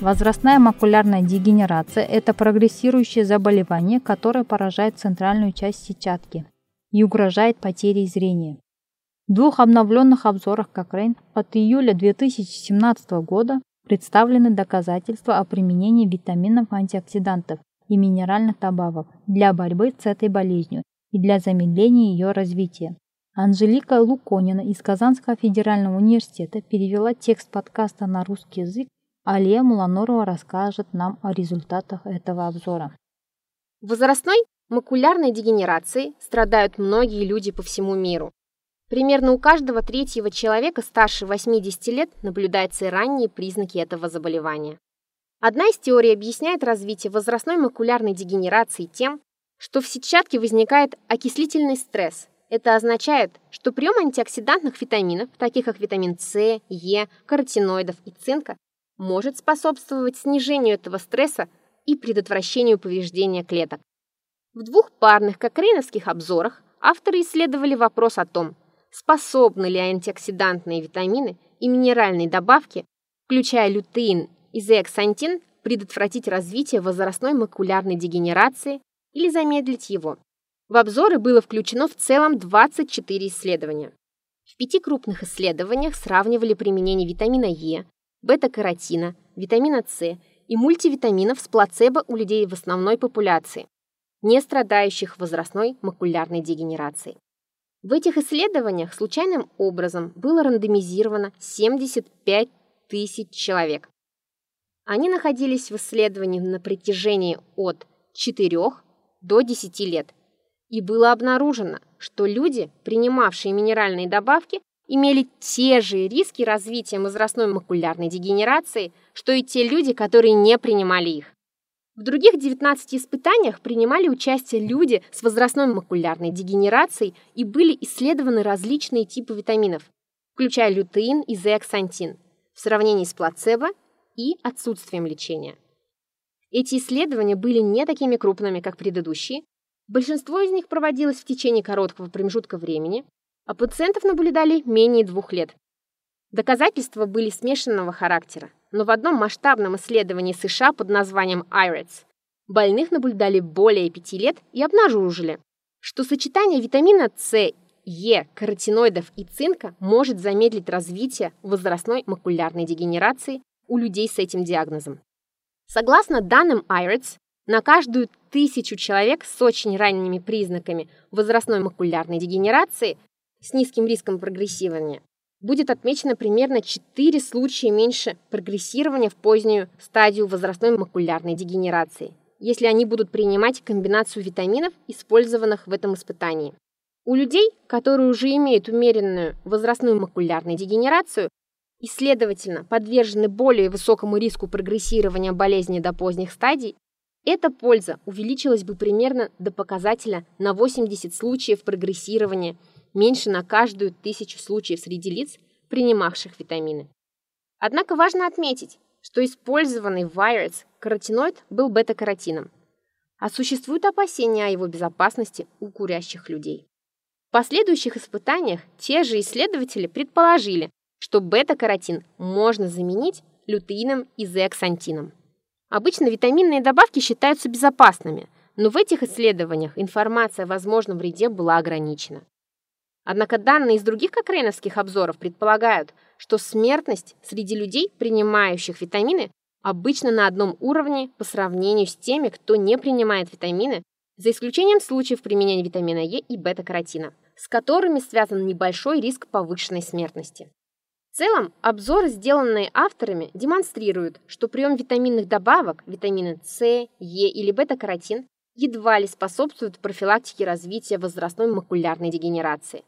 Возрастная макулярная дегенерация – это прогрессирующее заболевание, которое поражает центральную часть сетчатки и угрожает потерей зрения. В двух обновленных обзорах Кокрейн от июля 2017 года представлены доказательства о применении витаминов, антиоксидантов и минеральных добавок для борьбы с этой болезнью и для замедления ее развития. Анжелика Луконина из Казанского федерального университета перевела текст подкаста на русский язык, Алия Муланорова расскажет нам о результатах этого обзора. Возрастной макулярной дегенерацией страдают многие люди по всему миру. Примерно у каждого третьего человека старше 80 лет наблюдаются и ранние признаки этого заболевания. Одна из теорий объясняет развитие возрастной макулярной дегенерации тем, что в сетчатке возникает окислительный стресс. Это означает, что прием антиоксидантных витаминов, таких как витамин С, Е, каротиноидов и цинка, может способствовать снижению этого стресса и предотвращению повреждения клеток. В двух парных кокрейновских обзорах авторы исследовали вопрос о том, способны ли антиоксидантные витамины и минеральные добавки, включая лютеин и зеаксантин, предотвратить развитие возрастной макулярной дегенерации или замедлить его. В обзоры было включено в целом 24 исследования. В пяти крупных исследованиях сравнивали применение витамина Е, бета-каротина, витамина С и мультивитаминов с плацебо у людей в основной популяции, не страдающих возрастной макулярной дегенерацией. В этих исследованиях случайным образом было рандомизировано 75 тысяч человек. Они находились в исследовании на протяжении от 4 до 10 лет. И было обнаружено, что люди, принимавшие минеральные добавки, имели те же риски развития возрастной макулярной дегенерации, что и те люди, которые не принимали их. В других 19 испытаниях принимали участие люди с возрастной макулярной дегенерацией и были исследованы различные типы витаминов, включая лютеин и зеаксантин, в сравнении с плацебо и отсутствием лечения. Эти исследования были не такими крупными, как предыдущие. Большинство из них проводилось в течение короткого промежутка времени, а пациентов наблюдали менее двух лет. Доказательства были смешанного характера но в одном масштабном исследовании США под названием IREDS больных наблюдали более 5 лет и обнаружили, что сочетание витамина С, Е, каротиноидов и цинка может замедлить развитие возрастной макулярной дегенерации у людей с этим диагнозом. Согласно данным IREDS, на каждую тысячу человек с очень ранними признаками возрастной макулярной дегенерации с низким риском прогрессирования будет отмечено примерно 4 случая меньше прогрессирования в позднюю стадию возрастной макулярной дегенерации, если они будут принимать комбинацию витаминов, использованных в этом испытании. У людей, которые уже имеют умеренную возрастную макулярную дегенерацию и, следовательно, подвержены более высокому риску прогрессирования болезни до поздних стадий, эта польза увеличилась бы примерно до показателя на 80 случаев прогрессирования меньше на каждую тысячу случаев среди лиц, принимавших витамины. Однако важно отметить, что использованный в Virus каротиноид был бета-каротином, а существуют опасения о его безопасности у курящих людей. В последующих испытаниях те же исследователи предположили, что бета-каротин можно заменить лютеином и зеаксантином. Обычно витаминные добавки считаются безопасными, но в этих исследованиях информация о возможном вреде была ограничена. Однако данные из других кокрейновских обзоров предполагают, что смертность среди людей, принимающих витамины, обычно на одном уровне по сравнению с теми, кто не принимает витамины, за исключением случаев применения витамина Е и бета-каротина, с которыми связан небольшой риск повышенной смертности. В целом, обзоры, сделанные авторами, демонстрируют, что прием витаминных добавок, витамины С, Е или бета-каротин, едва ли способствуют профилактике развития возрастной макулярной дегенерации.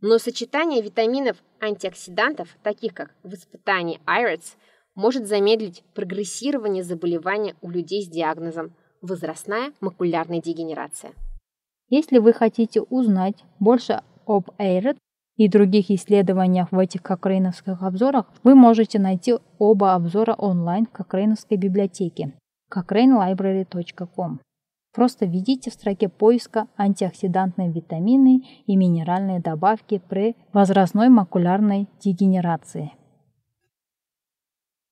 Но сочетание витаминов антиоксидантов, таких как в испытании IREDS, может замедлить прогрессирование заболевания у людей с диагнозом возрастная макулярная дегенерация. Если вы хотите узнать больше об IRED и других исследованиях в этих кокрейновских обзорах, вы можете найти оба обзора онлайн в кокрейновской библиотеке cochrane.library.com. Просто введите в строке поиска антиоксидантные витамины и минеральные добавки при возрастной макулярной дегенерации.